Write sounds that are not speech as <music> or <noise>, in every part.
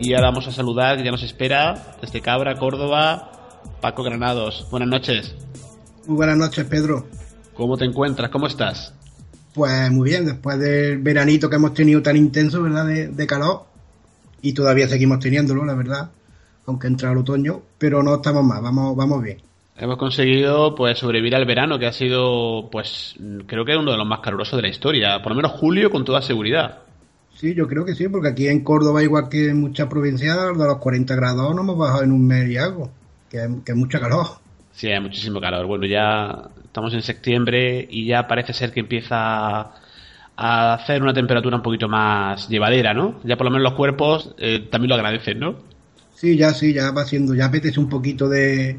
Y ahora vamos a saludar, ya nos espera desde Cabra, Córdoba, Paco Granados. Buenas noches. Muy buenas noches, Pedro. ¿Cómo te encuentras? ¿Cómo estás? Pues muy bien, después del veranito que hemos tenido tan intenso, ¿verdad? De, calor. Y todavía seguimos teniéndolo, la verdad. Aunque entra el otoño. Pero no estamos mal, vamos, vamos bien. Hemos conseguido pues sobrevivir al verano, que ha sido, pues, creo que uno de los más calurosos de la historia. Por lo menos julio, con toda seguridad. Sí, yo creo que sí, porque aquí en Córdoba, igual que en muchas provincias, de los 40 grados no hemos bajado en un mes y algo, que, es mucha calor. Sí, hay muchísimo calor. Bueno, ya estamos en septiembre y ya parece ser que empieza a hacer una temperatura un poquito más llevadera, ¿no? Ya por lo menos los cuerpos eh, también lo agradecen, ¿no? Sí, ya sí, ya va siendo, ya apetece un poquito de,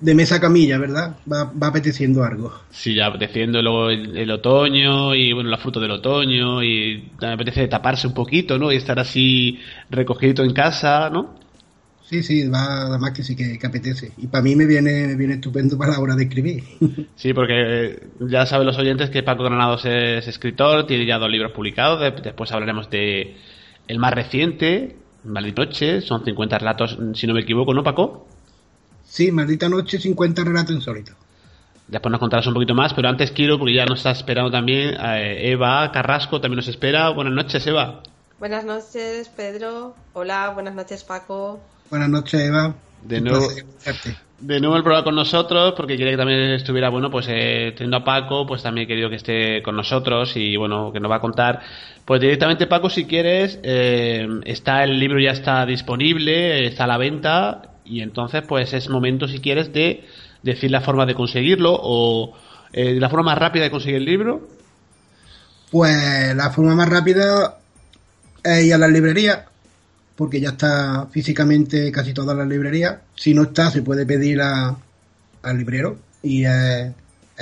de mesa camilla, ¿verdad? Va, apeteciendo algo. Sí, ya apeteciendo luego el, otoño y bueno, la fruta del otoño y me apetece taparse un poquito, ¿no? Y estar así recogido en casa, ¿no? Sí, sí, va, además que sí que, apetece. Y para mí me viene, viene estupendo para la hora de escribir. <laughs> Sí, porque ya saben los oyentes que Paco Granados es escritor, tiene ya dos libros publicados, después hablaremos de el más reciente, Maldita Noche, son 50 relatos, si no me equivoco, ¿no, Paco? Sí, Maldita Noche, 50 relatos insólitos. Después nos contarás un poquito más, pero antes quiero, porque ya nos está esperando también eh, Eva Carrasco, también nos espera. Buenas noches, Eva. Buenas noches, Pedro. Hola, buenas noches, Paco. Buenas noches, Eva. De nuevo, de nuevo el programa con nosotros, porque quería que también estuviera, bueno, pues eh, teniendo a Paco, pues también he querido que esté con nosotros y, bueno, que nos va a contar. Pues directamente, Paco, si quieres, eh, está el libro ya está disponible, está a la venta y entonces, pues es momento, si quieres, de decir la forma de conseguirlo o eh, la forma más rápida de conseguir el libro. Pues la forma más rápida es ir a las librerías, porque ya está físicamente casi todas las librerías. Si no está, se puede pedir a, al librero y él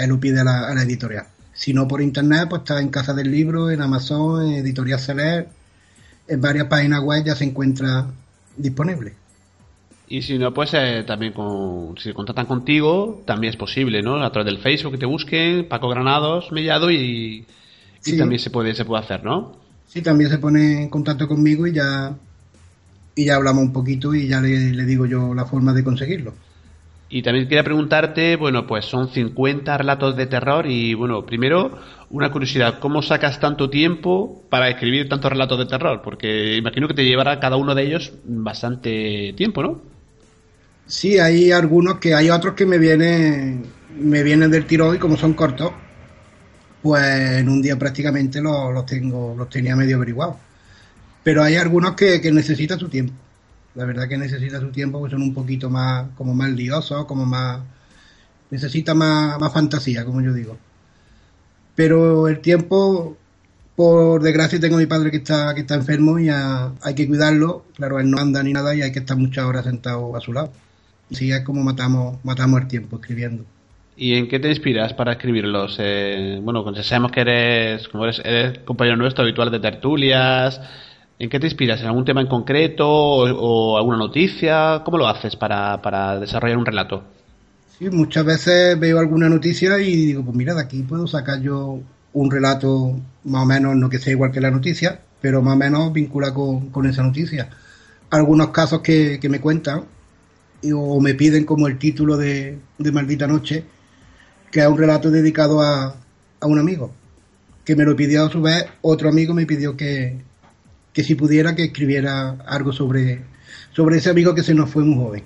lo pide a la, editorial. Si no por internet, pues está en Casa del Libro, en Amazon, en Editorial Celer, en varias páginas web ya se encuentra disponible. Y si no, pues eh, también con, si contactan contigo, también es posible, ¿no? A través del Facebook que te busquen, Paco Granados, Mellado y, y también se puede, se puede hacer, ¿no? Sí, también se pone en contacto conmigo y ya, y ya hablamos un poquito y ya le, le digo yo la forma de conseguirlo. Y también quería preguntarte, bueno, pues son 50 relatos de terror y, bueno, primero, una curiosidad, ¿cómo sacas tanto tiempo para escribir tantos relatos de terror? Porque imagino que te llevará cada uno de ellos bastante tiempo, ¿no? Sí, hay algunos que hay otros que me vienen me vienen del tiro y como son cortos, pues en un día prácticamente los, tengo los tenía medio averiguados. Pero hay algunos que, que necesitan su tiempo. La verdad que necesita su tiempo, porque son un poquito más como más liosos, como más necesita más, más fantasía, como yo digo. Pero el tiempo por desgracia tengo a mi padre que está que está enfermo y hay que cuidarlo. Claro, él no anda ni nada y hay que estar muchas horas sentado a su lado. Sí, es como matamos, matamos el tiempo escribiendo. ¿Y en qué te inspiras para escribirlos? Eh, bueno, sabemos que eres, como eres, compañero nuestro habitual de tertulias. ¿En qué te inspiras? ¿En algún tema en concreto o, alguna noticia? ¿Cómo lo haces para, para, desarrollar un relato? Sí, muchas veces veo alguna noticia y digo, pues mira, de aquí puedo sacar yo un relato más o menos, no que sea igual que la noticia, pero más o menos vincula con, con esa noticia. Algunos casos que, que me cuentan o me piden como el título de, Maldita Noche, que es un relato dedicado a, a, un amigo, que me lo pidió a su vez, otro amigo me pidió que, que si pudiera que escribiera algo sobre, sobre ese amigo que se nos fue muy joven.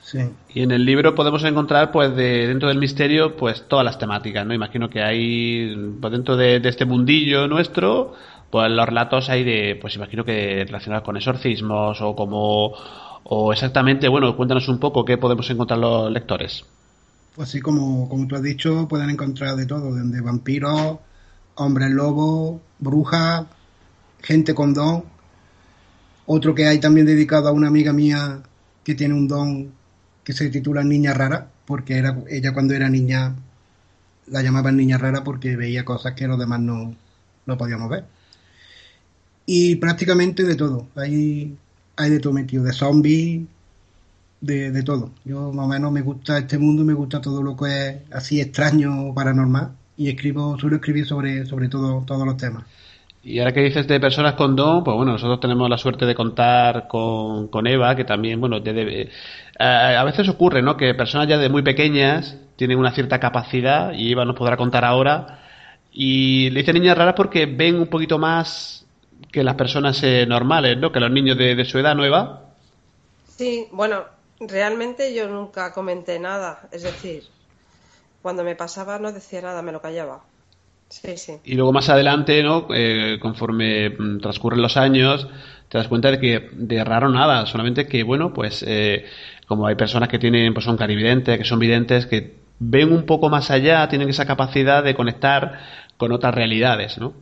Sí. Y en el libro podemos encontrar, pues, de, dentro del misterio, pues, todas las temáticas, ¿no? Imagino que hay, pues, dentro de, de este mundillo nuestro, pues los relatos hay de, pues imagino que relacionados con exorcismos o como, o exactamente, bueno, cuéntanos un poco qué podemos encontrar los lectores. Pues sí, como, como tú has dicho, pueden encontrar de todo, desde vampiros, hombres lobos, brujas, gente con don. Otro que hay también dedicado a una amiga mía que tiene un don que se titula Niña Rara, porque era, ella cuando era niña la llamaban Niña Rara porque veía cosas que los demás no, no podíamos ver. Y prácticamente de todo. Hay, hay de todo metido, de zombies, de, todo. Yo más o menos me gusta este mundo me gusta todo lo que es así extraño, paranormal. Y escribo, suelo escribir sobre, sobre todo, todos los temas. Y ahora que dices de personas con don, pues bueno, nosotros tenemos la suerte de contar con, con Eva, que también, bueno, eh, a veces ocurre, ¿no? Que personas ya de muy pequeñas tienen una cierta capacidad, y Eva nos podrá contar ahora, y le dice niñas raras porque ven un poquito más que las personas eh, normales, ¿no? Que los niños de, de su edad, ¿no, Eva? Sí, bueno, realmente yo nunca comenté nada, es decir, cuando me pasaba no decía nada, me lo callaba. Y luego más adelante, ¿no? Eh, conforme mm, transcurren los años, te das cuenta de que de raro nada, solamente que, bueno, pues eh, como hay personas que tienen, pues son clarividentes, que son videntes, que ven un poco más allá, tienen esa capacidad de conectar con otras realidades, ¿no?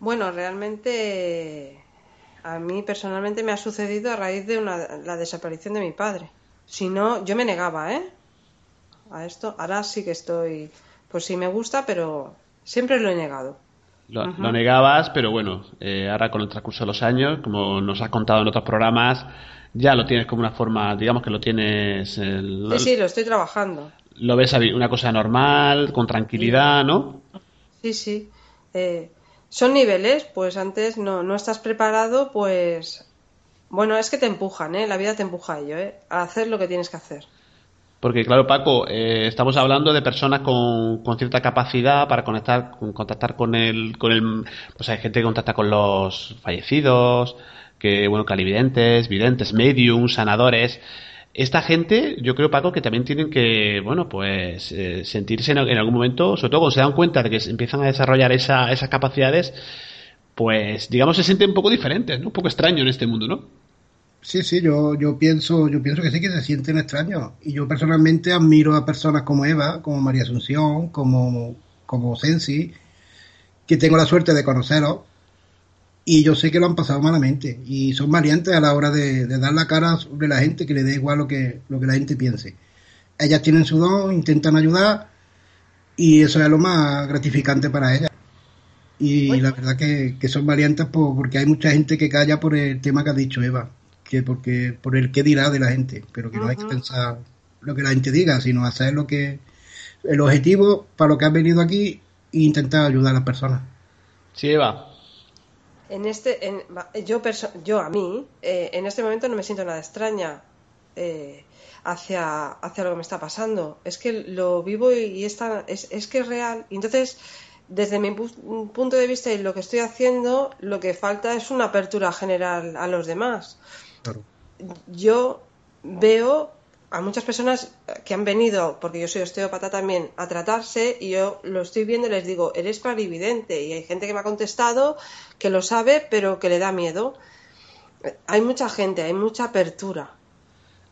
Bueno, realmente a mí personalmente me ha sucedido a raíz de la desaparición de mi padre. Si no, yo me negaba, ¿eh? A esto. Ahora sí que estoy, pues sí me gusta, pero Siempre lo he negado. Lo, negabas, pero bueno, eh, ahora con el transcurso de los años, como nos has contado en otros programas, ya lo tienes como una forma, digamos que lo tienes... sí, sí, lo estoy trabajando. Lo ves una cosa normal, con tranquilidad, ¿no? Sí, sí. Eh, son niveles, pues antes no, no estás preparado, pues... Bueno, es que te empujan, ¿eh? La vida te empuja a ello, ¿eh? A hacer lo que tienes que hacer. Porque, claro, Paco, eh, estamos hablando de personas con, cierta capacidad para conectar, contactar con el, con el. Pues hay gente que contacta con los fallecidos, que, bueno, calividentes, videntes, mediums, sanadores. Esta gente, yo creo, Paco, que también tienen que, bueno, pues eh, sentirse en, algún momento, sobre todo cuando se dan cuenta de que empiezan a desarrollar esa, esas capacidades, pues, digamos, se sienten un poco diferentes, ¿no? Un poco extraño en este mundo, ¿no? Sí, sí, yo, yo pienso, yo pienso que sí que se sienten extraños. Y yo personalmente admiro a personas como Eva, como María Asunción, como, como Sensi, que tengo la suerte de conoceros. Y yo sé que lo han pasado malamente. Y son valientes a la hora de, dar la cara sobre la gente, que le dé igual lo que, lo que la gente piense. Ellas tienen su don, intentan ayudar, y eso es lo más gratificante para ellas. Y la verdad que, que son valientes porque hay mucha gente que calla por el tema que ha dicho Eva que porque por el qué dirá de la gente, pero que no hay que pensar lo que la gente diga, sino hacer lo que el objetivo para lo que has venido aquí e intentar ayudar a las personas. Sí, Eva. En este, en, yo, yo a mí, eh, en este momento no me siento nada extraña eh, hacia, hacia lo que me está pasando. Es que lo vivo y, es, es, que es real. Y entonces, desde mi punto de vista y lo que estoy haciendo, lo que falta es una apertura general a los demás. Yo veo a muchas personas que han venido, porque yo soy osteópata también, a tratarse y yo lo estoy viendo y les digo, eres clarividente. Y hay gente que me ha contestado que lo sabe, pero que le da miedo. Hay mucha gente, hay mucha apertura.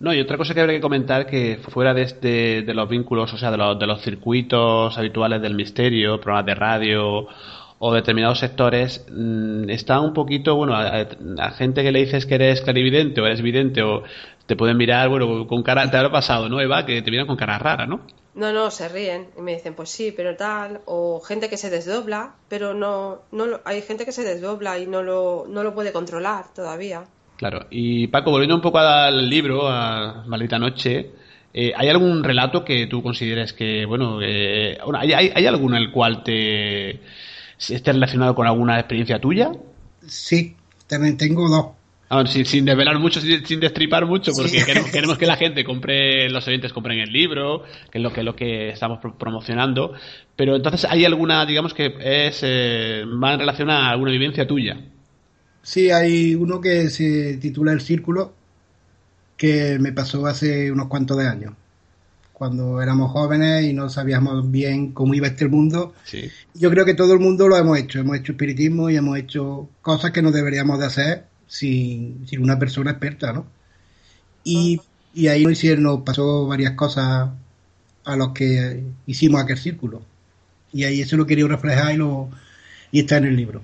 No, y otra cosa que habría que comentar que fuera de, este, de los vínculos, o sea, de los, de los circuitos habituales del misterio, programas de radio o determinados sectores mm, está un poquito, bueno, a, gente que le dices que eres clarividente o eres vidente o te pueden mirar, bueno, con cara, te habrá pasado, ¿no, Eva? Que te miran con cara rara, ¿no? No, no, se ríen y me dicen, pues sí, pero tal, o gente que se desdobla, pero no, no hay gente que se desdobla y no lo, no lo puede controlar todavía. Claro, y Paco, volviendo un poco al libro, a Maldita Noche, eh, ¿hay algún relato que tú consideres que, bueno, eh, ¿hay, hay, hay alguno en el cual te esté relacionado con alguna experiencia tuya? Sí, también tengo dos. Sin, sin, desvelar mucho, sin, destripar mucho, porque <laughs> queremos, que la gente compre, los oyentes compren el libro, que es lo que, lo que estamos promocionando. Pero entonces, ¿hay alguna, digamos, que es eh, va en relación a alguna vivencia tuya? Sí, hay uno que se titula El Círculo, que me pasó hace unos cuantos de años. cuando éramos jóvenes y no sabíamos bien cómo iba este mundo. Yo creo que todo el mundo lo hemos hecho, hemos hecho espiritismo y hemos hecho cosas que no deberíamos de hacer sin, una persona experta, ¿no? Y, y ahí nos hicieron, nos pasó varias cosas a los que hicimos aquel círculo. Y ahí eso lo quería reflejar y, lo, y está en el libro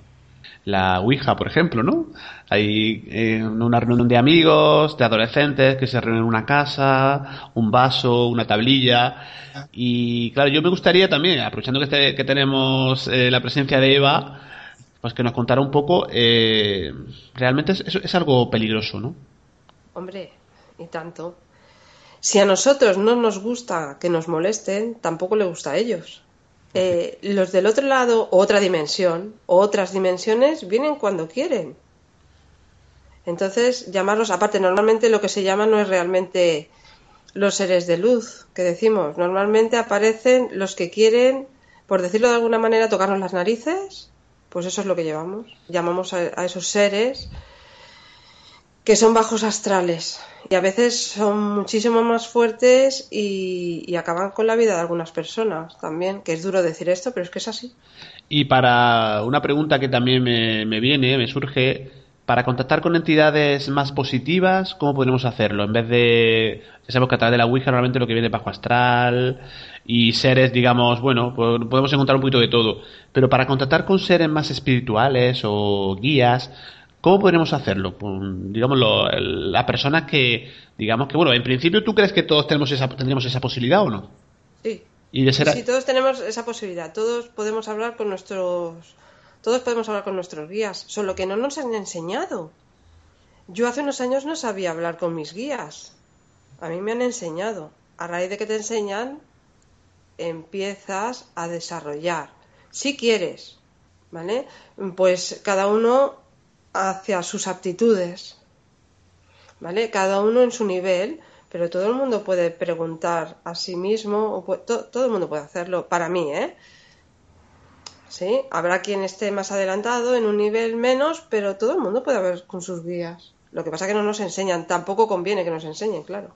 la Ouija, por ejemplo, ¿no? Hay eh, una reunión de amigos, de adolescentes que se reúnen en una casa, un vaso, una tablilla. Y claro, yo me gustaría también, aprovechando que, este, que tenemos eh, la presencia de Eva, pues que nos contara un poco, eh, realmente es, es algo peligroso, ¿no? Hombre, y tanto. Si a nosotros no nos gusta que nos molesten, tampoco le gusta a ellos. Eh, los del otro lado, otra dimensión, otras dimensiones, vienen cuando quieren. Entonces, llamarlos, aparte, normalmente lo que se llama no es realmente los seres de luz, que decimos, normalmente aparecen los que quieren, por decirlo de alguna manera, tocarnos las narices, pues eso es lo que llevamos. Llamamos a esos seres que son bajos astrales y a veces son muchísimo más fuertes y, acaban con la vida de algunas personas también, que es duro decir esto, pero es que es así. Y para una pregunta que también me, viene, me surge, para contactar con entidades más positivas, ¿cómo podemos hacerlo? En vez de, sabemos que a través de la Ouija normalmente lo que viene bajo astral y seres, digamos, bueno, podemos encontrar un poquito de todo, pero para contactar con seres más espirituales o guías, ¿Cómo podremos hacerlo? digamos, la persona que, digamos que, bueno, en principio tú crees que todos tenemos esa, tendríamos esa posibilidad o no? Sí. ¿Y Sí, todos tenemos esa posibilidad. Todos podemos hablar con nuestros, todos podemos hablar con nuestros guías, solo que no nos han enseñado. Yo hace unos años no sabía hablar con mis guías. A mí me han enseñado. A raíz de que te enseñan, empiezas a desarrollar. Si quieres, ¿vale? Pues cada uno hacia sus aptitudes. ¿Vale? Cada uno en su nivel, pero todo el mundo puede preguntar a sí mismo, todo el mundo puede hacerlo, para mí, ¿eh? Sí, habrá quien esté más adelantado en un nivel menos, pero todo el mundo puede haber con sus guías. Lo que pasa es que no nos enseñan, tampoco conviene que nos enseñen, claro.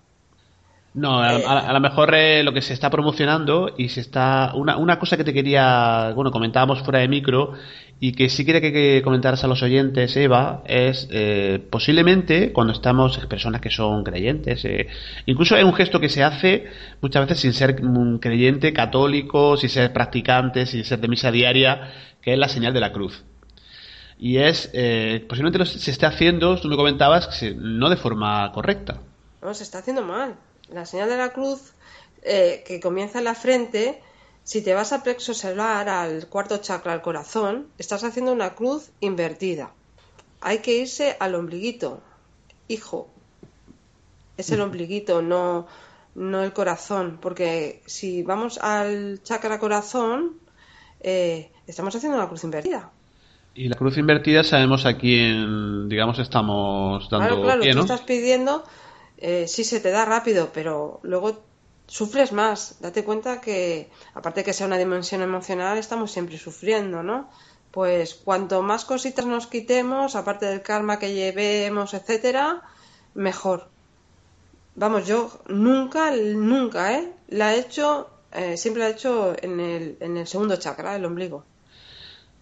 No, a, a, lo mejor eh, lo que se está promocionando y se está. Una, una cosa que te quería. Bueno, comentábamos fuera de micro y que sí quiere que, comentaras a los oyentes, Eva, es eh, posiblemente cuando estamos personas que son creyentes, eh, incluso hay un gesto que se hace muchas veces sin ser un creyente católico, sin ser practicante, sin ser de misa diaria, que es la señal de la cruz. Y es, eh, posiblemente se esté haciendo, tú me comentabas, no de forma correcta. No, se está haciendo mal. La señal de la cruz, que comienza en la frente, si te vas a plexo solar, al cuarto chakra, al corazón, estás haciendo una cruz invertida. Hay que irse al ombliguito. Hijo, es el ombliguito, no, no el corazón. Porque si vamos al chakra corazón, eh, estamos haciendo una cruz invertida. Y la cruz invertida sabemos a quién, digamos, estamos dando claro, claro, tú estás pidiendo, eh, sí se te da rápido, pero luego sufres más. Date cuenta que, aparte de que sea una dimensión emocional, estamos siempre sufriendo, ¿no? Pues cuanto más cositas nos quitemos, aparte del karma que llevemos, etcétera, mejor. Vamos, yo nunca, nunca, ¿eh? La he hecho, eh, siempre la he hecho en el, en el segundo chakra, el ombligo.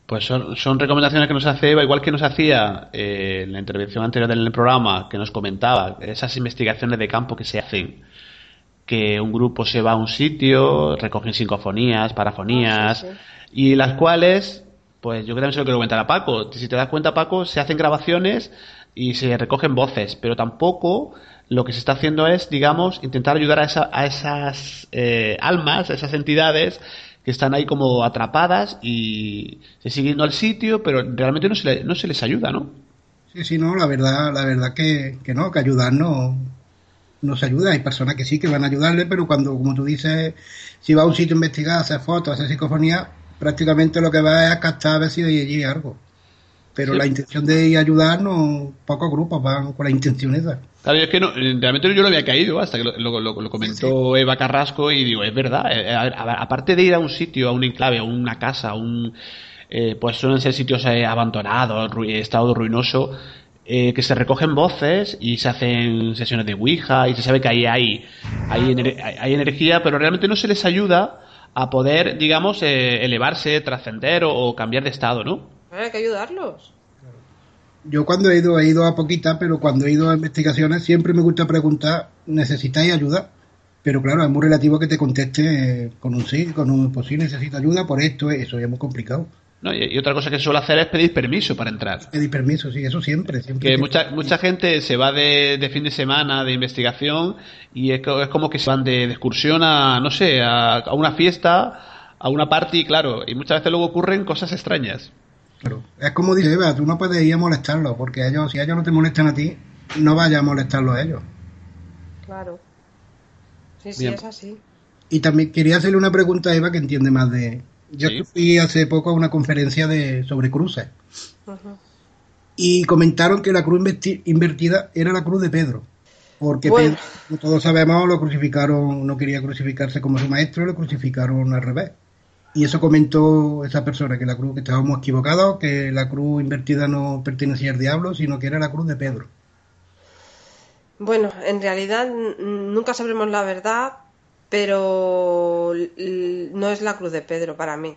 Pues son, son, recomendaciones que nos hace Eva, igual que nos hacía eh, en la intervención anterior del programa, que nos comentaba esas investigaciones de campo que se hacen que un grupo se va a un sitio, recogen psicofonías, parafonías, ah, y las cuales, pues yo creo que se lo quiero comentar a Paco. Si te das cuenta, Paco, se hacen grabaciones y se recogen voces, pero tampoco lo que se está haciendo es, digamos, intentar ayudar a, esa, a esas eh, almas, a esas entidades que están ahí como atrapadas y se siguen al sitio, pero realmente no se, no se les ayuda, ¿no? Sí, sí, no, la verdad, la verdad que, que no, que ayudarnos nos ayuda. Hay personas que sí que van a ayudarle, pero cuando, como tú dices, si va a un sitio a investigar, a hacer fotos, a hacer psicofonía, prácticamente lo que va es captar a ver si hay allí algo. Pero la intención de ayudarnos, pocos grupos van con la intención esa. Claro, es que no, realmente yo lo había caído hasta que lo, lo, comentó Eva Carrasco y digo, es verdad, eh, aparte de ir a un sitio, a un enclave, a una casa, a un, eh, pues suelen ser sitios eh, abandonados, estado ruinoso, eh, que se recogen voces y se hacen sesiones de Ouija y se sabe que ahí hay, hay, hay energía, pero realmente no se les ayuda a poder, digamos, eh, elevarse, trascender o, cambiar de estado, ¿no? Hay que ayudarlos. Yo cuando he ido, he ido a poquita, pero cuando he ido a investigaciones siempre me gusta preguntar, ¿necesitáis ayuda? Pero claro, es muy relativo que te conteste eh, con un sí, con un pues sí, necesito ayuda por esto, eso es muy complicado. No, y, otra cosa que suelo hacer es pedir permiso para entrar. Pedir permiso, sí, eso siempre. siempre que mucha, mucha gente se va de, fin de semana de investigación y es, es, como que se van de, excursión a, no sé, a, una fiesta, a una party, claro, y muchas veces luego ocurren cosas extrañas. Claro, es como dice Eva, tú no puedes ir a molestarlos, porque ellos, si ellos no te molestan a ti, no vayas a molestarlos a ellos. Claro. Sí, sí, es así. Y también quería hacerle una pregunta a Eva que entiende más de... Yo fui hace poco a una conferencia de sobre cruces. Y comentaron que la cruz invertida era la cruz de Pedro. Porque Pedro, todos sabemos, lo crucificaron, no quería crucificarse como su maestro, lo crucificaron al revés. Y eso comentó esa persona, que la cruz, que estábamos equivocados, que la cruz invertida no pertenecía al diablo, sino que era la cruz de Pedro. Bueno, en realidad nunca sabremos la verdad, pero no es la cruz de Pedro para mí.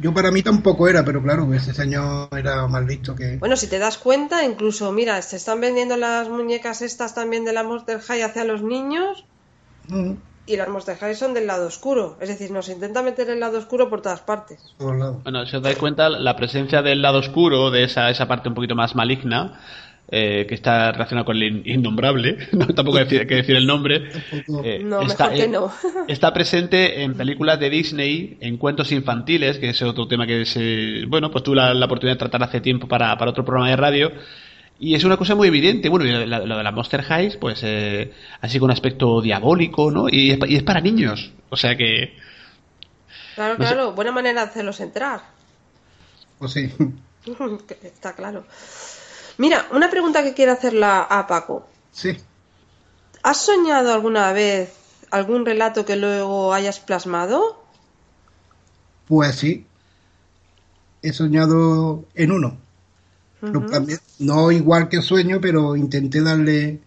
Yo para mí tampoco era, pero claro, ese señor era más listo que... Bueno, si te das cuenta, incluso, mira, se están vendiendo las muñecas estas también de la Monster High hacia los niños y las Monster son del lado oscuro. Es decir, nos intenta meter el lado oscuro por todas partes. Bueno, si os dais cuenta, la presencia del lado oscuro, de esa, esa parte un poquito más maligna, eh, que está relacionado con el innombrable, <laughs> no, tampoco hay que decir el nombre. <laughs> Eh, no, está, mejor que no. <laughs> está presente en películas de Disney, en cuentos infantiles, que es otro tema que se, bueno, pues tuve la, oportunidad de tratar hace tiempo para, para otro programa de radio. Y es una cosa muy evidente. Bueno, y lo de la Monster Highs, pues eh, así con un aspecto diabólico, ¿no? Y es, para niños. O sea que. Claro, claro. Buena manera de hacerlos entrar. Pues sí. <laughs> Está claro. Mira, una pregunta que quiero hacerla a Paco. Sí. ¿Has soñado alguna vez algún relato que luego hayas plasmado? Pues sí. He soñado en uno. No igual que sueño, pero intenté darle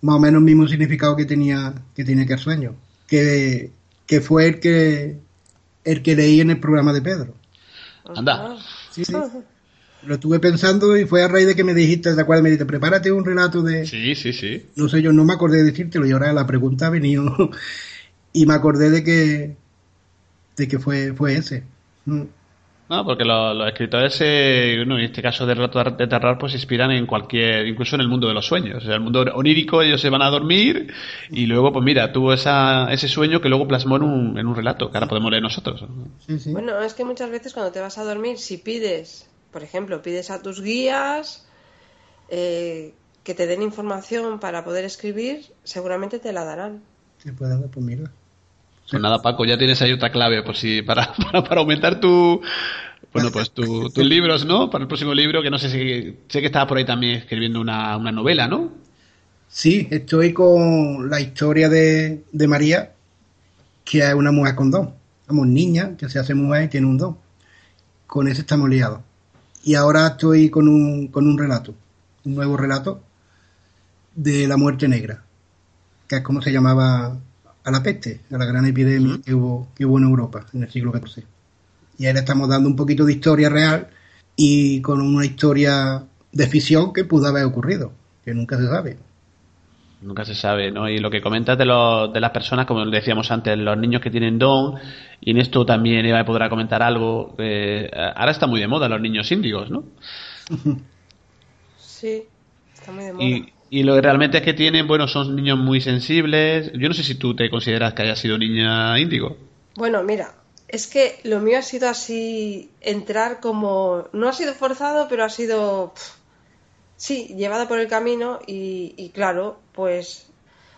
más o menos el mismo significado que tenía que tenía que el sueño. Que, que fue el que el que leí en el programa de Pedro. Anda. Sí, sí. Lo estuve pensando y fue a raíz de que me dijiste, ¿de acuerdo? Me dijiste, prepárate un relato de... Sí, sí, sí. No sé, yo no me acordé de decírtelo y ahora la pregunta ha venido <laughs> y me acordé de que de que fue, fue ese. Mm. No, porque los, escritores, eh, en este caso de relatos de terror, pues se inspiran en cualquier, incluso en el mundo de los sueños. O sea, el mundo onírico, ellos se van a dormir y luego, pues mira, tuvo esa, ese sueño que luego plasmó en un, en un relato, que ahora podemos leer nosotros. Bueno, es que muchas veces cuando te vas a dormir, si pides por ejemplo, pides a tus guías eh, que te den información para poder escribir, seguramente te la darán. Sí, pues, pues mira. Pues nada, Paco, ya tienes ahí otra clave, pues sí, para, <laughs> para, aumentar tu, bueno, pues tus libros, ¿no? Para el próximo libro, que no sé si, sé que estaba por ahí también escribiendo una, una novela, ¿no? Sí, estoy con la historia de, de María, que es una mujer con don. Vamos, niña, que se hace mujer y tiene un don. Con ese estamos liados y ahora estoy con un, con un relato, un nuevo relato de la muerte negra, que es como se llamaba a la peste, a la gran epidemia que, hubo, que hubo en Europa en el siglo XIV. Y ahora estamos dando un poquito de historia real y con una historia de ficción que pudo haber ocurrido, que nunca se sabe. Nunca se sabe, ¿no? Y lo que comentas de, los, de las personas, como decíamos antes, los niños que tienen don, y en esto también Eva podrá comentar algo. Eh, ahora está muy de moda los niños índigos, ¿no? Sí, está muy de moda. Y, y lo que realmente es que tienen, bueno, son niños muy sensibles. Yo no sé si tú te consideras que hayas sido niña índigo. Bueno, mira, es que lo mío ha sido así, entrar como. No ha sido forzado, pero ha sido. Sí, llevada por el camino y, claro, pues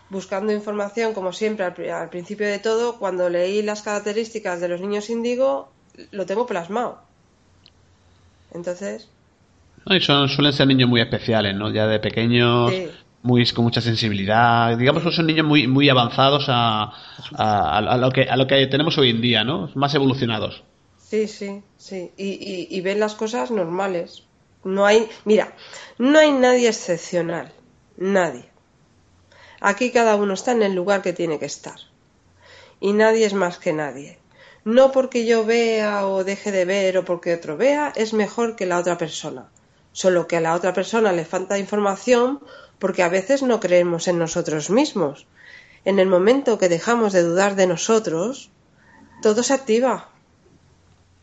buscando información, como siempre, al, principio de todo, cuando leí las características de los niños índigo, lo tengo plasmado. Entonces. Y son, suelen ser niños muy especiales, ¿no? Ya de pequeños, muy, con mucha sensibilidad. Digamos que son niños muy, muy avanzados a, a, lo que, a lo que tenemos hoy en día, ¿no? Más evolucionados. Sí, sí, sí. Y, y ven las cosas normales. No hay, mira, no hay nadie excepcional, nadie. Aquí cada uno está en el lugar que tiene que estar. Y nadie es más que nadie. No porque yo vea o deje de ver o porque otro vea es mejor que la otra persona. Solo que a la otra persona le falta información porque a veces no creemos en nosotros mismos. En el momento que dejamos de dudar de nosotros, todo se activa.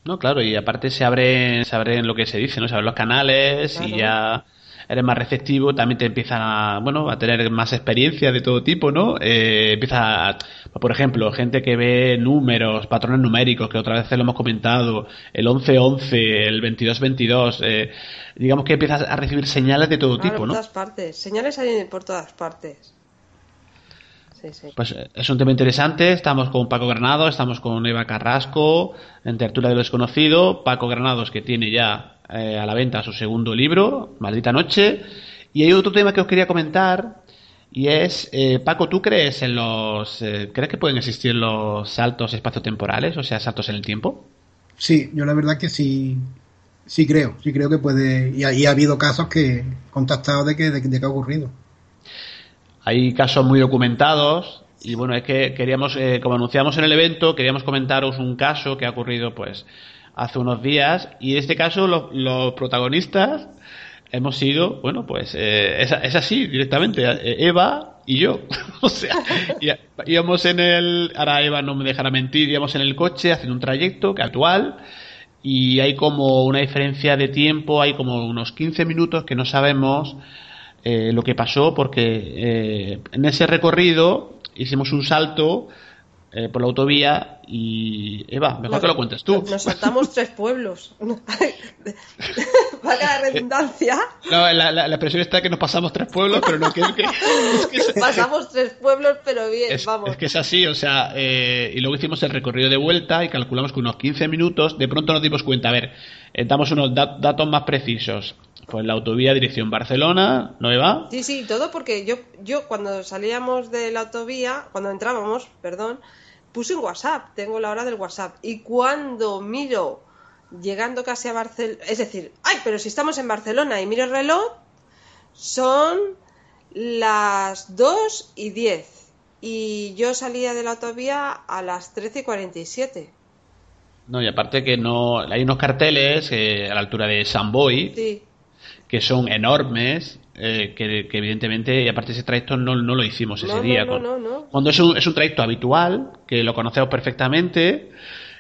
No, claro, y aparte se abre, se abren lo que se dice, ¿no? Se abren los canales y ya eres más receptivo, también te empiezan a, bueno, a tener más experiencia de todo tipo, ¿no? Eh, empieza, por ejemplo, gente que ve números, patrones numéricos, que otra vez lo hemos comentado, el 11-11, el 22-22, eh, digamos que empiezas a recibir señales de todo tipo, ¿no? Por todas partes, señales hay por todas partes. Pues eh, es un tema interesante. Estamos con Paco Granado, estamos con Eva Carrasco en Tertulia de lo Desconocido. Paco Granados que tiene ya eh, a la venta su segundo libro, Maldita Noche. Y hay otro tema que os quería comentar y es, eh, Paco, ¿tú crees en los, crees que pueden existir los saltos espaciotemporales, o sea, saltos en el tiempo? Sí, yo la verdad que sí, sí creo, sí creo que puede, y ha, ha habido casos que contactados de que, de que ha ocurrido. Hay casos muy documentados y bueno, es que queríamos, eh, como anunciamos en el evento, queríamos comentaros un caso que ha ocurrido pues hace unos días y en este caso los, protagonistas hemos sido, bueno, pues eh, es, así directamente, eh, Eva y yo. <laughs> o sea, íbamos en el, ahora Eva no me dejará mentir, íbamos en el coche haciendo un trayecto que actual y hay como una diferencia de tiempo, hay como unos 15 minutos que no sabemos eh, lo que pasó porque eh, en ese recorrido hicimos un salto eh, por la autovía y Eva, mejor que lo cuentes tú. Nos saltamos tres pueblos. <laughs> <laughs> Vaga la redundancia. No, la, la, expresión está que nos pasamos tres pueblos, pero no que, que, <laughs> pasamos tres pueblos, pero bien, es, vamos. Es que es así, o sea, y luego hicimos el recorrido de vuelta y calculamos que unos 15 minutos, de pronto nos dimos cuenta, a ver, damos unos datos más precisos. Pues la autovía dirección Barcelona, ¿no Eva? Sí, sí, todo porque yo, yo cuando salíamos de la autovía, cuando entrábamos, perdón, puse un WhatsApp, tengo la hora del WhatsApp, y cuando miro llegando casi a Barcelona, es decir, ay, pero si estamos en Barcelona y miro el reloj, son las 2 y 10. Y yo salía de la autovía a las 13 y 47. No, y aparte que no hay unos carteles eh, a la altura de San Boy sí que son enormes, eh, que, evidentemente, y aparte ese trayecto no, no lo hicimos ese día. Cuando es un, es un trayecto habitual, que lo conocemos perfectamente,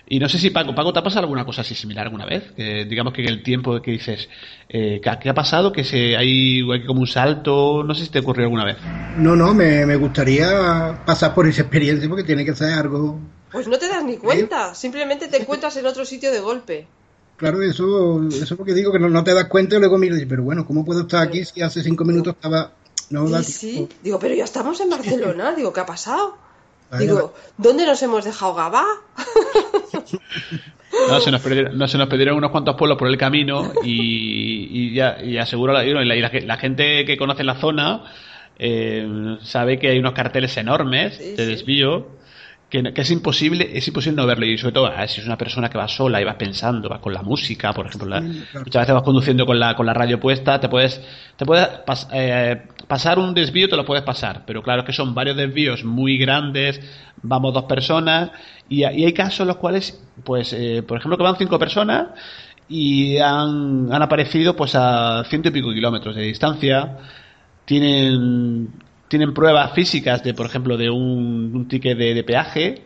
y no sé si Paco, Paco, ¿te ha pasado alguna cosa así similar alguna vez? Que, digamos que el tiempo que dices, eh, ¿qué ha pasado? Que se, hay, hay, como un salto, no sé si te ocurrió alguna vez. No, no, me, me gustaría pasar por esa experiencia porque tiene que ser algo... Pues no te das ni cuenta, simplemente te encuentras en otro sitio de golpe. Claro, eso, eso es porque digo que no, te das cuenta y luego miras, pero bueno, ¿cómo puedo estar aquí si hace cinco minutos estaba... No sí, sí, digo, pero ya estamos en Barcelona, digo, ¿qué ha pasado? Digo, ¿dónde nos hemos dejado Gabá? <laughs> No, se nos, perdieron, no, se nos perdieron unos cuantos pueblos por el camino y, y ya y aseguro la, y la, gente que conoce la zona eh, sabe que hay unos carteles enormes de desvío que, es imposible, es imposible no verlo. Y sobre todo, si es una persona que va sola y va pensando, va con la música, por ejemplo, muchas veces vas conduciendo con la, con la radio puesta, te puedes, te puedes eh, pasar un desvío, te lo puedes pasar. Pero claro que son varios desvíos muy grandes, vamos dos personas, y, hay casos en los cuales, pues, eh, por ejemplo, que van cinco personas y han, han aparecido pues a ciento y pico kilómetros de distancia, tienen tienen pruebas físicas de, por ejemplo, de un, ticket de, peaje.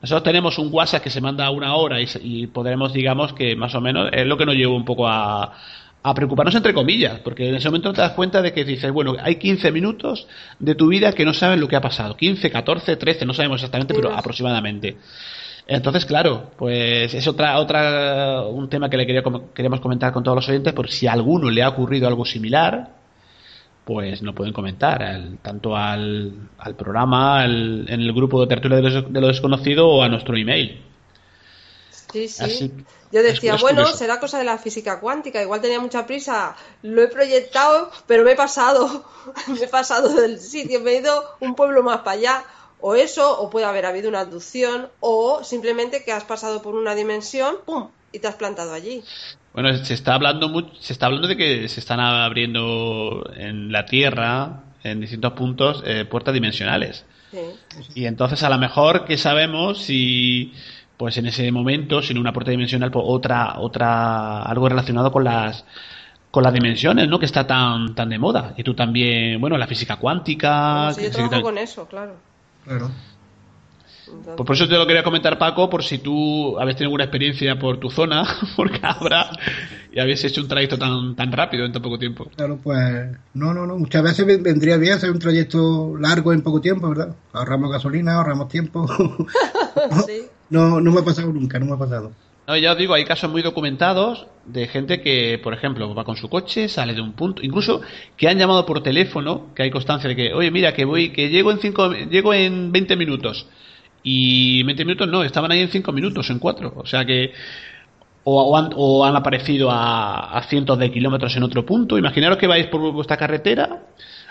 Nosotros tenemos un WhatsApp que se manda a una hora y, podremos, digamos, que más o menos es lo que nos lleva un poco a, a preocuparnos entre comillas, porque en ese momento te das cuenta de que dices, bueno, hay 15 minutos de tu vida que no sabes lo que ha pasado. 15, 14, 13, no sabemos exactamente, pero aproximadamente. Entonces, claro, pues es otra, otra, un tema que le quería, queremos comentar con todos los oyentes, por si a alguno le ha ocurrido algo similar, pues nos pueden comentar tanto al, al programa, en el grupo de tertulia de lo, desconocido o a nuestro email. Sí, sí. Yo decía, bueno, será cosa de la física cuántica, igual tenía mucha prisa, lo he proyectado, pero me he pasado, <laughs> me he pasado del sitio, me he ido un pueblo más para allá, o eso, o puede haber habido una abducción, o simplemente que has pasado por una dimensión, ¡pum! Y te has plantado allí. Bueno, se está hablando mucho, se está hablando de que se están abriendo en la Tierra, en distintos puntos, eh, puertas dimensionales. Y entonces a lo mejor que sabemos si pues en ese momento, sin una puerta dimensional, pues otra, otra, algo relacionado con las con las dimensiones, ¿no? Que está tan, tan de moda. Y tú también, bueno, la física cuántica. yo trabajo con eso, claro. Claro. Pues por eso te lo quería comentar, Paco, por si tú habéis tenido alguna experiencia por tu zona, <laughs> por Cabra, y habéis hecho un trayecto tan, tan rápido en tan poco tiempo. Claro, pues no, no, no. Muchas veces vendría bien hacer un trayecto largo en poco tiempo, ¿verdad? Ahorramos gasolina, ahorramos tiempo. <laughs> no, no me ha pasado nunca, no me ha pasado. No, ya os digo, hay casos muy documentados de gente que, por ejemplo, va con su coche, sale de un punto, incluso que han llamado por teléfono, que hay constancia de que, oye, mira, que voy, que llego en cinco, llego en 20 minutos y 20 minutos no, estaban ahí en 5 minutos, en 4. O sea que. O, han, aparecido a, cientos de kilómetros en otro punto. Imaginaros que vais por vuestra carretera,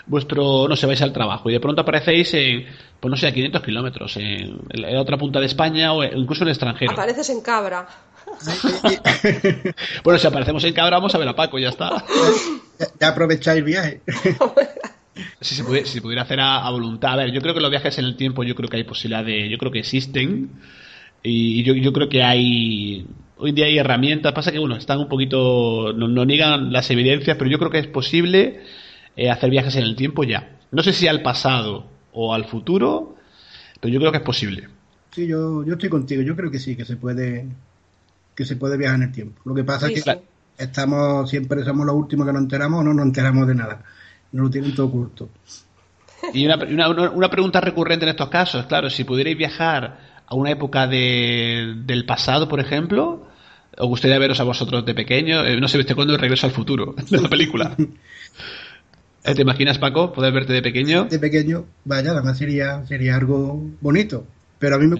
vuestro, no sé, vais al trabajo y de pronto aparecéis en, pues no sé, a 500 kilómetros, en, la otra punta de España o incluso en el extranjero. Apareces en Cabra. <laughs> bueno, si aparecemos en Cabra, vamos a ver a Paco, ya está. Ya aprovecháis el viaje. <laughs> Si se, pudiera, hacer a, voluntad. A ver, yo creo que los viajes en el tiempo, yo creo que hay posibilidad de. Yo creo que existen. Y yo, yo creo que hay. Hoy en día hay herramientas. Pasa que, bueno, están un poquito. No, niegan las evidencias, pero yo creo que es posible eh, hacer viajes en el tiempo ya. No sé si al pasado o al futuro, pero yo creo que es posible. Sí, yo, yo estoy contigo. Yo creo que sí, que se puede. Que se puede viajar en el tiempo. Lo que pasa es que estamos siempre somos los últimos que nos enteramos o no nos enteramos de nada no lo tienen todo oculto. Y una, una, pregunta recurrente en estos casos, claro, si pudierais viajar a una época de, del pasado, por ejemplo, ¿os gustaría veros a vosotros de pequeño? Eh, no sé, ¿viste cuándo regreso al futuro <laughs> de la película? ¿Eh, <laughs> ¿Te imaginas, Paco, poder verte de pequeño? De pequeño, vaya, además sería, sería algo bonito. Pero a mí me,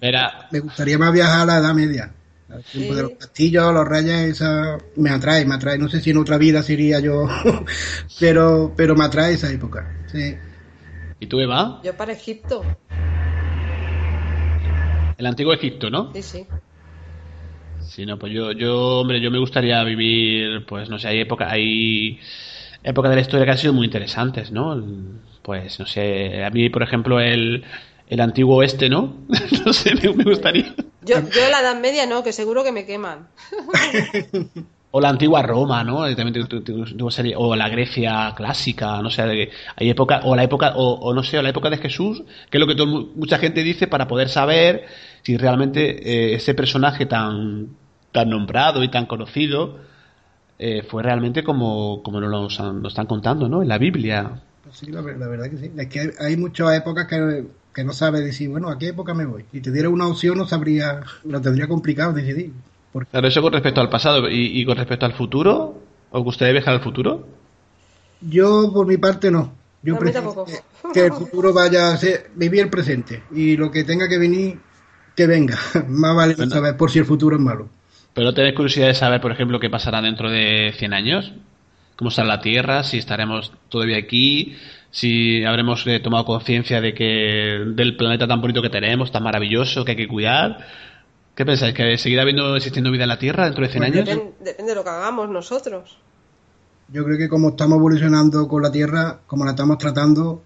me gustaría más viajar a la Edad Media. El tiempo de los castillos, los reyes, esa me atrae, me atrae. No sé si en otra vida sería yo, <laughs> pero, pero me atrae esa época. Sí. ¿Y tú, Eva? Yo para Egipto. El antiguo Egipto, ¿no? Sí, sí. Sí, no, pues yo, yo, hombre, yo me gustaría vivir, pues no sé, hay época, hay épocas de la historia que han sido muy interesantes, ¿no? Pues no sé, a mí, por ejemplo, el, el antiguo oeste, ¿no? <laughs> no sé, me, gustaría. Yo, yo la Edad Media no, que seguro que me queman. o la antigua Roma, ¿no? o la Grecia clásica, no sé, hay época, o la época, o, no sé, o la época de Jesús, que es lo que mucha gente dice para poder saber si realmente eh, ese personaje tan, tan nombrado y tan conocido eh, fue realmente como, como nos lo, están contando, ¿no? En la Biblia. Sí, la, verdad que sí. Es que hay muchas épocas que que no sabe decir, bueno, ¿a qué época me voy? Si te diera una opción, no sabría, lo tendría complicado decidir. Claro, eso con respecto al pasado. ¿Y, con respecto al futuro? ¿Os gustaría viajar al futuro? Yo, por mi parte, no. Yo prefiero que, el futuro vaya a ser vivir el presente. Y lo que tenga que venir, que venga. <laughs> Más vale saber por si el futuro es malo. ¿Pero tenéis curiosidad de saber, por ejemplo, qué pasará dentro de 100 años? ¿Cómo estará la Tierra? ¿Si estaremos todavía aquí? Si habremos eh, tomado conciencia de que del planeta tan bonito que tenemos, tan maravilloso, que hay que cuidar. ¿Qué pensáis? ¿Que seguirá habiendo existiendo vida en la Tierra dentro de 100 pues años? Depende, de lo que hagamos nosotros. Yo creo que como estamos evolucionando con la Tierra, como la estamos tratando,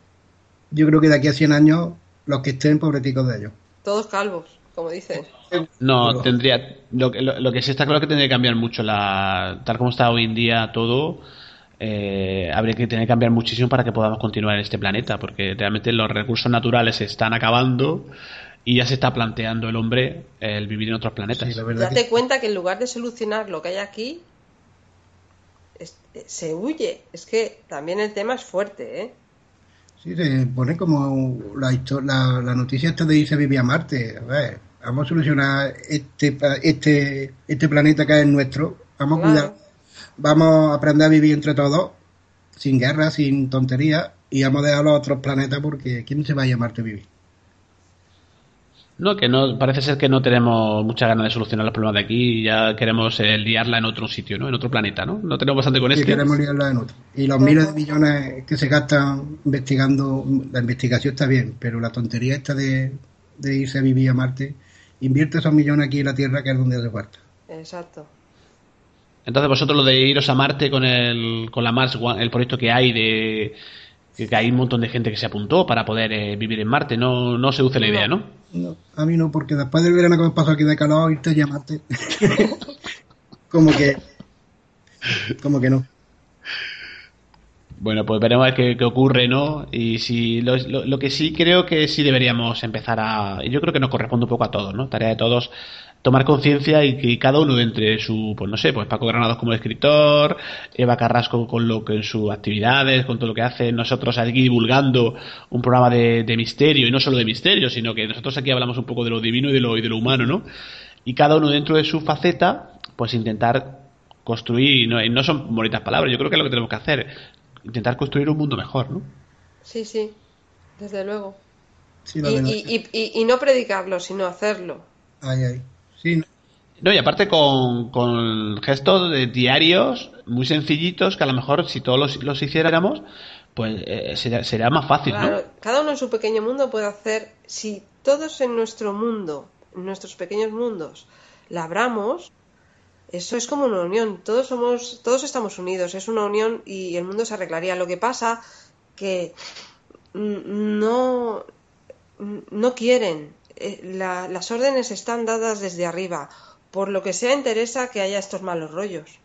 yo creo que de aquí a 100 años, los que estén, pobreticos de ellos. Todos calvos, como dicen. No, tendría. Lo, lo, que sí está claro es que tendría que cambiar mucho la. Tal como está hoy en día todo eh, habría que tener que cambiar muchísimo para que podamos continuar en este planeta, porque realmente los recursos naturales se están acabando y ya se está planteando el hombre el vivir en otros planetas. Date cuenta que en lugar de solucionar lo que hay aquí, eh, se huye. Es que también el tema es fuerte, ¿eh? Sí, se pone como la, la, la noticia esta de irse a vivir a Marte. A ver, vamos a solucionar este, este, este planeta que es nuestro. Vamos a cuidar vamos a aprender a vivir entre todos, sin guerra, sin tonterías, y vamos a dejar los otros planetas porque ¿quién se va a llamarte a vivir? No, que no, parece ser que no tenemos mucha ganas de solucionar los problemas de aquí y ya queremos eh, liarla en otro sitio, ¿no? En otro planeta, ¿no? No tenemos bastante con sí, esto. queremos liarla en otro. Y los miles de millones que se gastan investigando, la investigación está bien, pero la tontería esta de, de irse a vivir a Marte, invierte esos millones aquí en la Tierra que es donde hace falta. Exacto. Entonces vosotros lo de iros a Marte con el, con la Mars el proyecto que hay de que hay un montón de gente que se apuntó para poder eh, vivir en Marte, no, no seduce la idea, ¿no? ¿no? A mí no, porque después del verano que me pasó aquí de calor, irte a Marte. <laughs> como que como que no. Bueno, pues veremos a ver qué, ocurre, ¿no? Y si lo, lo, que sí creo que sí deberíamos empezar a. Yo creo que nos corresponde un poco a todos, ¿no? Tarea de todos tomar conciencia y que cada uno entre su, pues no sé, pues Paco Granados como escritor, Eva Carrasco con lo que en sus actividades, con todo lo que hace, nosotros aquí divulgando un programa de, misterio, y no solo de misterio, sino que nosotros aquí hablamos un poco de lo divino y de lo, y de lo humano, ¿no? Y cada uno dentro de su faceta, pues intentar construir, no, no son bonitas palabras, yo creo que es lo que tenemos que hacer, intentar construir un mundo mejor, ¿no? Sí, sí, desde luego. y, y, y, no predicarlo, sino hacerlo. Ay, ay. Sí. No, y aparte con, con gestos de diarios muy sencillitos que a lo mejor si todos los, los hiciéramos, pues eh, sería, más fácil, claro, Cada uno en su pequeño mundo puede hacer, si todos en nuestro mundo, en nuestros pequeños mundos, labramos, eso es como una unión, todos somos, todos estamos unidos, es una unión y el mundo se arreglaría. Lo que pasa que no, no quieren, eh, las órdenes están dadas desde arriba. Por lo que sea, interesa que haya estos malos rollos.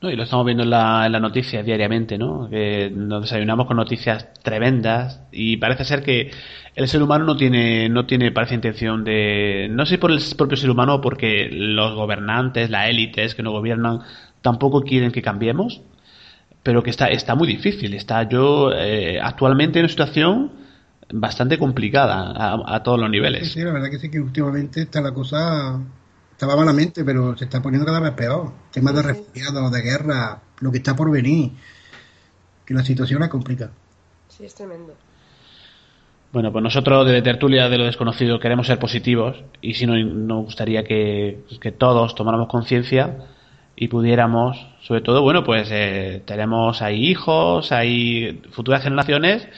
No, y lo estamos viendo en la, en la noticia diariamente, ¿no? Que nos desayunamos con noticias tremendas y parece ser que el ser humano no tiene, no tiene, parece intención de, no sé por el propio ser humano o porque los gobernantes, las élites que nos gobiernan tampoco quieren que cambiemos, pero que está, está muy difícil. Está yo eh, actualmente en una situación bastante complicada a, todos los niveles. Sí, la verdad que sí que últimamente está la cosa, estaba malamente, pero se está poniendo cada vez peor. Temas de refugiados, de guerra, lo que está por venir, que la situación la complica. Sí, es tremendo. Bueno, pues nosotros de Tertulia de lo desconocido queremos ser positivos y si no, nos gustaría que, todos tomáramos conciencia y pudiéramos, sobre todo, bueno, pues eh, tenemos ahí hijos, hay futuras generaciones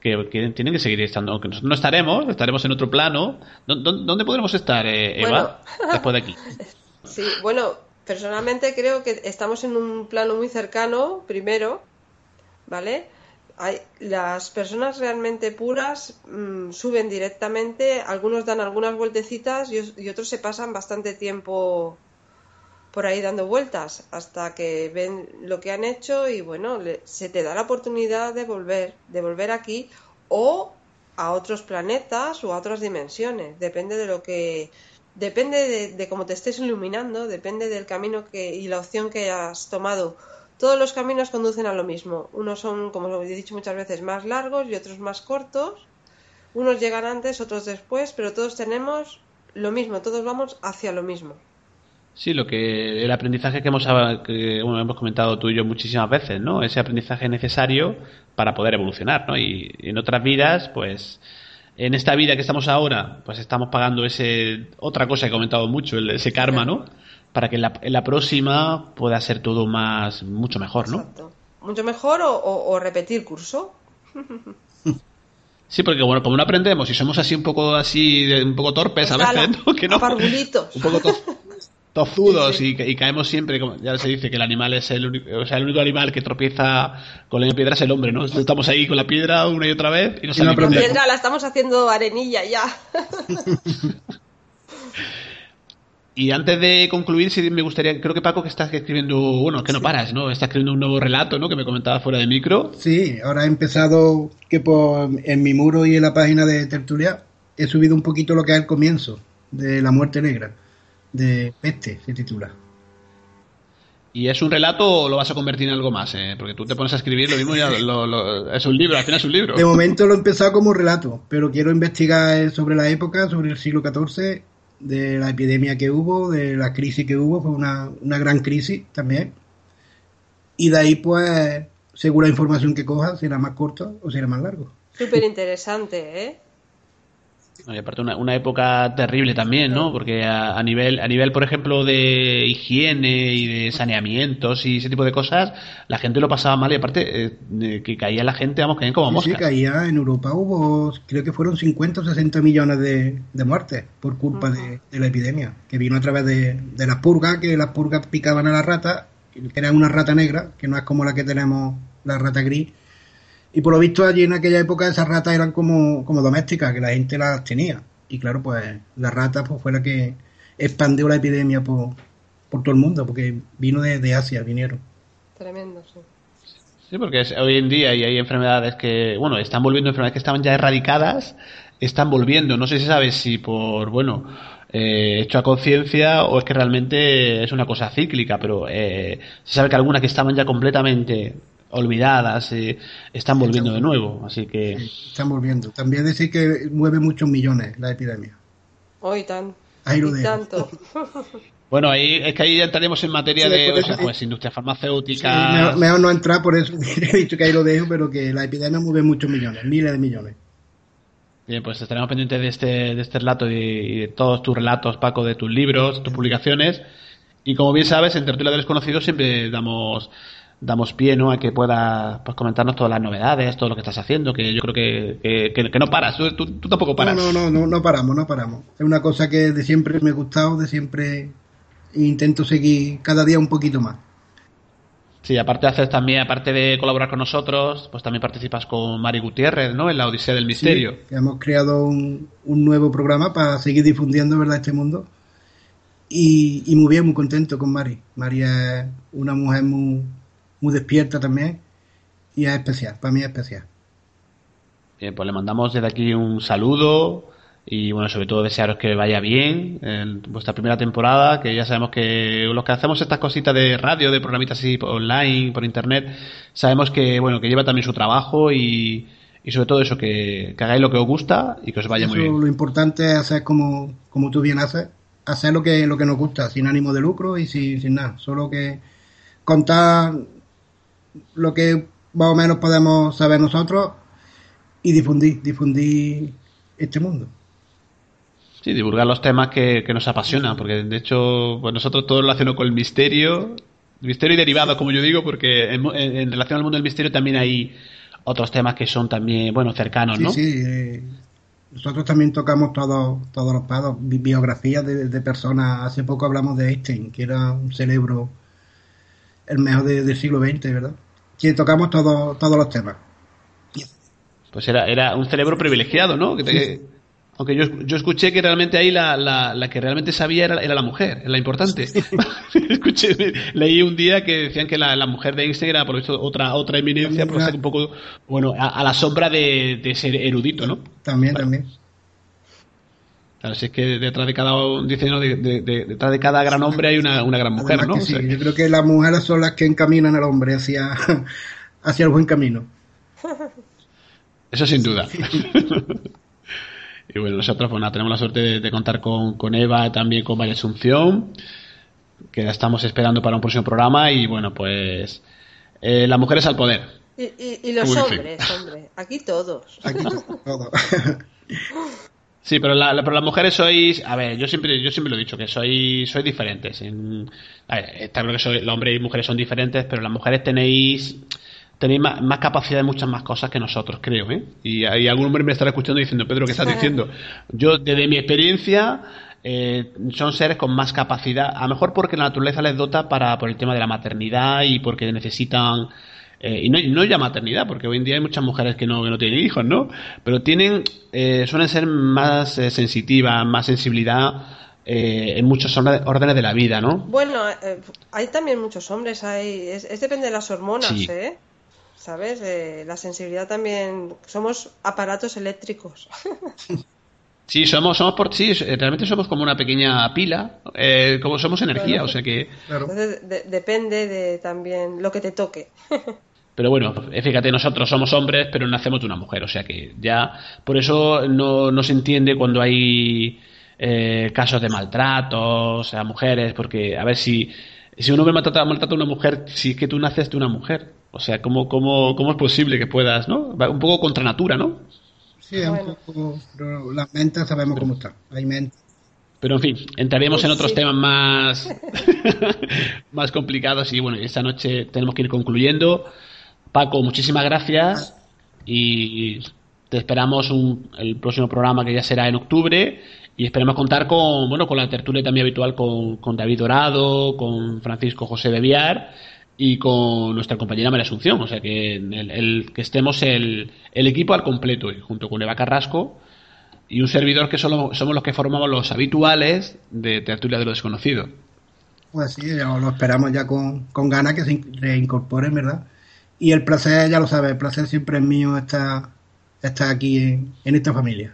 que, tienen que seguir estando, aunque nosotros no estaremos, estaremos en otro plano. ¿Dónde, podremos estar, eh, Eva, después de aquí? <laughs> Sí, bueno, personalmente creo que estamos en un plano muy cercano, primero, ¿vale? Hay, las personas realmente puras mm, suben directamente, algunos dan algunas vueltecitas y otros se pasan bastante tiempo por ahí dando vueltas hasta que ven lo que han hecho y bueno, se te da la oportunidad de volver, de volver aquí o a otros planetas o a otras dimensiones, depende de lo que depende de, cómo te estés iluminando, depende del camino que y la opción que has tomado. Todos los caminos conducen a lo mismo. Unos son, como he dicho muchas veces, más largos y otros más cortos. Unos llegan antes, otros después, pero todos tenemos lo mismo, todos vamos hacia lo mismo. Sí, lo que el aprendizaje que hemos, que hemos comentado tú y yo muchísimas veces, ¿no? Ese aprendizaje necesario para poder evolucionar, ¿no? Y, en otras vidas, pues, en esta vida que estamos ahora, pues estamos pagando ese otra cosa que he comentado mucho, ese karma, ¿no? Para que en la, próxima pueda ser todo más, mucho mejor, ¿no? Exacto. Mucho mejor o, repetir curso. <laughs> Sí, porque bueno, como no aprendemos y somos así un poco así, un poco torpes a veces, ¿no? Que no, <laughs> un poco tozudos y, caemos siempre, como ya se dice que el animal es el único, o sea, el único animal que tropieza con la piedra es el hombre, ¿no? Estamos ahí con la piedra una y otra vez y no La piedra la estamos haciendo arenilla ya. <laughs> y antes de concluir, sí me gustaría, creo que Paco que estás escribiendo, bueno, que no paras, ¿no? Estás escribiendo un nuevo relato, ¿no? Que me comentaba fuera de micro. Sí, ahora he empezado que por, en mi muro y en la página de Tertulia he subido un poquito lo que es el comienzo de La Muerte Negra de Peste, se titula. ¿Y es un relato o lo vas a convertir en algo más? Eh? Porque tú te pones a escribir lo mismo ya <laughs> es un libro, al final es un libro. De momento lo he empezado como relato, pero quiero investigar sobre la época, sobre el siglo XIV, de la epidemia que hubo, de la crisis que hubo, fue una, una gran crisis también. Y de ahí, pues, según la información que coja, será más corto o será más largo. Súper interesante, ¿eh? Y aparte una, una época terrible también, ¿no? Porque a, nivel, a nivel, por ejemplo, de higiene y de saneamientos y ese tipo de cosas, la gente lo pasaba mal y aparte eh, que caía la gente, vamos, caían como moscas. Sí, caía. En Europa hubo, creo que fueron 50 o 60 millones de, de muertes por culpa de, la epidemia, que vino a través de, de las purgas, que las purgas picaban a la rata que era una rata negra, que no es como la que tenemos, la rata gris. Y por lo visto allí en aquella época esas ratas eran como, como domésticas, que la gente las tenía. Y claro, pues la rata pues, fue la que expandió la epidemia por, por todo el mundo, porque vino de, de Asia, vinieron. Tremendo, sí. Sí, porque hoy en día y hay enfermedades que, bueno, están volviendo enfermedades que estaban ya erradicadas, están volviendo. No sé si sabes si por, bueno, eh, hecho a conciencia o es que realmente es una cosa cíclica, pero eh, se sabe que algunas que estaban ya completamente olvidadas eh, están volviendo de nuevo, así que... están volviendo. También decir que mueve muchos millones la epidemia. Hoy tan. Ahí lo tanto. <laughs> Bueno, ahí es que ahí ya entraremos en materia Sí, de eso- pues, industria Sí, farmacéutica. mejor, mejor no entrar, por eso <laughs> he dicho que ahí lo dejo, pero que la epidemia mueve muchos millones, miles de millones. Bien, pues estaremos pendientes de este, de este relato y, y de todos tus relatos, Paco, de tus libros, tus publicaciones. Y como bien sabes, en Tertulia de Desconocidos siempre damos damos pie ¿no? a que puedas pues, comentarnos todas las novedades, todo lo que estás haciendo, que yo creo que, que, que- que no paras, tú, tú- tampoco paras. No, no, no, no, no paramos, no paramos. Es una cosa que de siempre me ha gustado, de siempre intento seguir cada día un poquito más. Sí, aparte haces también, aparte de colaborar con nosotros, pues también participas con Mari Gutiérrez, ¿no? En la Odisea del Misterio. Sí, hemos creado un, un nuevo programa para seguir difundiendo verdad este mundo y, y muy bien muy contento con Mari Mari es una mujer muy muy despierta también y es especial para mí es especial Bien, pues le mandamos desde aquí un saludo y bueno, sobre todo desearos que vaya bien en vuestra primera temporada, que ya sabemos que los que hacemos estas cositas de radio, de programitas así online, por internet, sabemos que bueno, que lleva también su trabajo y, y sobre todo eso, que, que hagáis lo que os gusta y que os vaya Eso, muy bien. lo importante es hacer como, como tú bien haces hacer lo que lo que nos gusta sin ánimo de lucro y sin, sin nada solo que contar lo que más o menos podemos saber nosotros y difundir difundir este mundo Sí, divulgar los temas que, que nos apasionan, porque de hecho, pues nosotros todo lo relacionamos con el misterio, misterio y derivados, como yo digo, porque en, en- en relación al mundo del misterio también hay otros temas que son también, bueno, cercanos, Sí, ¿no? sí. eh, nosotros también tocamos todos todos los pados, bi- biografías de, de personas. Hace poco hablamos de Einstein, que era un cerebro el mejor de- del siglo XX, ¿verdad? Que tocamos todos todos los temas. Pues era, era un cerebro privilegiado, ¿no? Que te- aunque yo, yo escuché que realmente ahí la, la, la que realmente sabía era, era la mujer, la importante. <laughs> escuché, leí un día que decían que la, la mujer de Einstein era por eso otra, otra eminencia, por estar un poco, bueno, a, a la sombra de, de ser erudito, ¿no? También, también. Claro, si es que detrás de cada, dice, ¿no? De- de- de- detrás de cada gran hombre hay una, una gran mujer, Además ¿no? que O sea, sí, yo creo que las mujeres son las que encaminan al hombre hacia, <laughs> hacia el buen camino. <laughs> Eso sin duda. <laughs> y bueno, nosotros pues, nada, tenemos la suerte de, de contar con, con Eva, también con María Asunción, que la estamos esperando para un próximo programa. Y bueno, pues eh, las mujeres al poder. Y, y- y los hombres, hombre, aquí todos. Aquí todo. Sí, pero, la- la- pero las mujeres sois, a ver, yo siempre, yo siempre lo he dicho, que sois, sois diferentes. En- a ver, está claro que soy, los hombres y mujeres son diferentes, pero las mujeres tenéis, tenéis más, más capacidad de muchas más cosas que nosotros, creo, ¿eh? Y, y algún hombre me estará escuchando diciendo, Pedro, ¿qué estás diciendo? Yo, desde mi experiencia, eh, son seres con más capacidad, a lo mejor porque la naturaleza les dota para, por el tema de la maternidad y porque necesitan, eh, y no, no ya maternidad, porque hoy en día hay muchas mujeres que no, que no tienen hijos, ¿no? Pero tienen, eh, suelen ser más eh, sensitivas, más sensibilidad eh, en muchos órdenes de la vida, ¿no? Bueno, eh, hay también muchos hombres, hay, es, es depende de las hormonas, Sí. ¿eh? ¿Sabes? Eh, la sensibilidad también, somos aparatos eléctricos. <laughs> Sí, somos, somos por sí, realmente somos como una pequeña pila, eh, como somos energía, o sea que, Claro. Entonces de- depende de también lo que te toque. <laughs> pero bueno, eh, fíjate, nosotros somos hombres, pero nacemos de una mujer, o sea que ya, por eso no, no se entiende cuando hay eh, casos de maltratos a mujeres, porque a ver si, si un hombre maltrata, maltrata a una mujer, si es que tú naces de una mujer, o sea, ¿cómo, cómo, cómo es posible que puedas, no? Va Un poco contra natura, ¿no? Sí, es Bueno. un poco. Pero las mentes sabemos cómo están. Hay mentes. Pero en fin, entraremos en otros sí. temas más, <laughs> <laughs> más complicados y bueno, esta noche tenemos que ir concluyendo. Paco, muchísimas gracias y, te esperamos el próximo programa que ya será en octubre y esperemos contar con bueno con la tertulia también habitual con, David Dorado, con Francisco José de Viar y con nuestra compañera María Asunción, o sea que el, que estemos el, el, equipo al completo junto con Eva Carrasco y un servidor que solo, somos los que formamos los habituales de tertulia de lo desconocido. Pues sí, lo esperamos ya con, con ganas que se reincorporen, ¿verdad? Y el placer, ya lo sabes, el placer siempre es mío estar, estar aquí en, esta familia.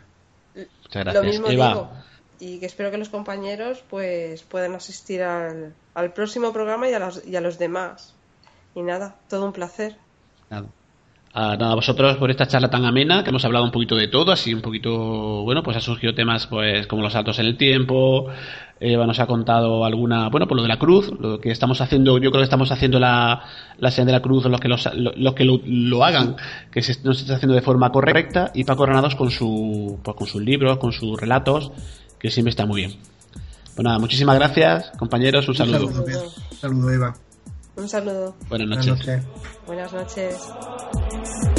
Muchas gracias. Lo mismo digo. Y que espero que los compañeros pues puedan asistir al, al próximo programa y a, los, y a los demás. Y nada, todo un placer. Nada a, vosotros por esta charla tan amena, que hemos hablado un poquito de todo, así un poquito, bueno, pues ha surgido temas pues como los saltos en el tiempo, Eva nos ha contado alguna, bueno, por lo de la cruz, lo que estamos haciendo, yo creo que estamos haciendo la, la señal de la cruz, los que, los, los que lo, hagan, que se, no se está haciendo de forma correcta, y Paco Granados con, su, pues con sus libros, con sus relatos, que siempre está muy bien. Pues nada, muchísimas gracias, compañeros, un saludo. Un saludo, Eva. Un saludo. Buenas noches. Buenas noches.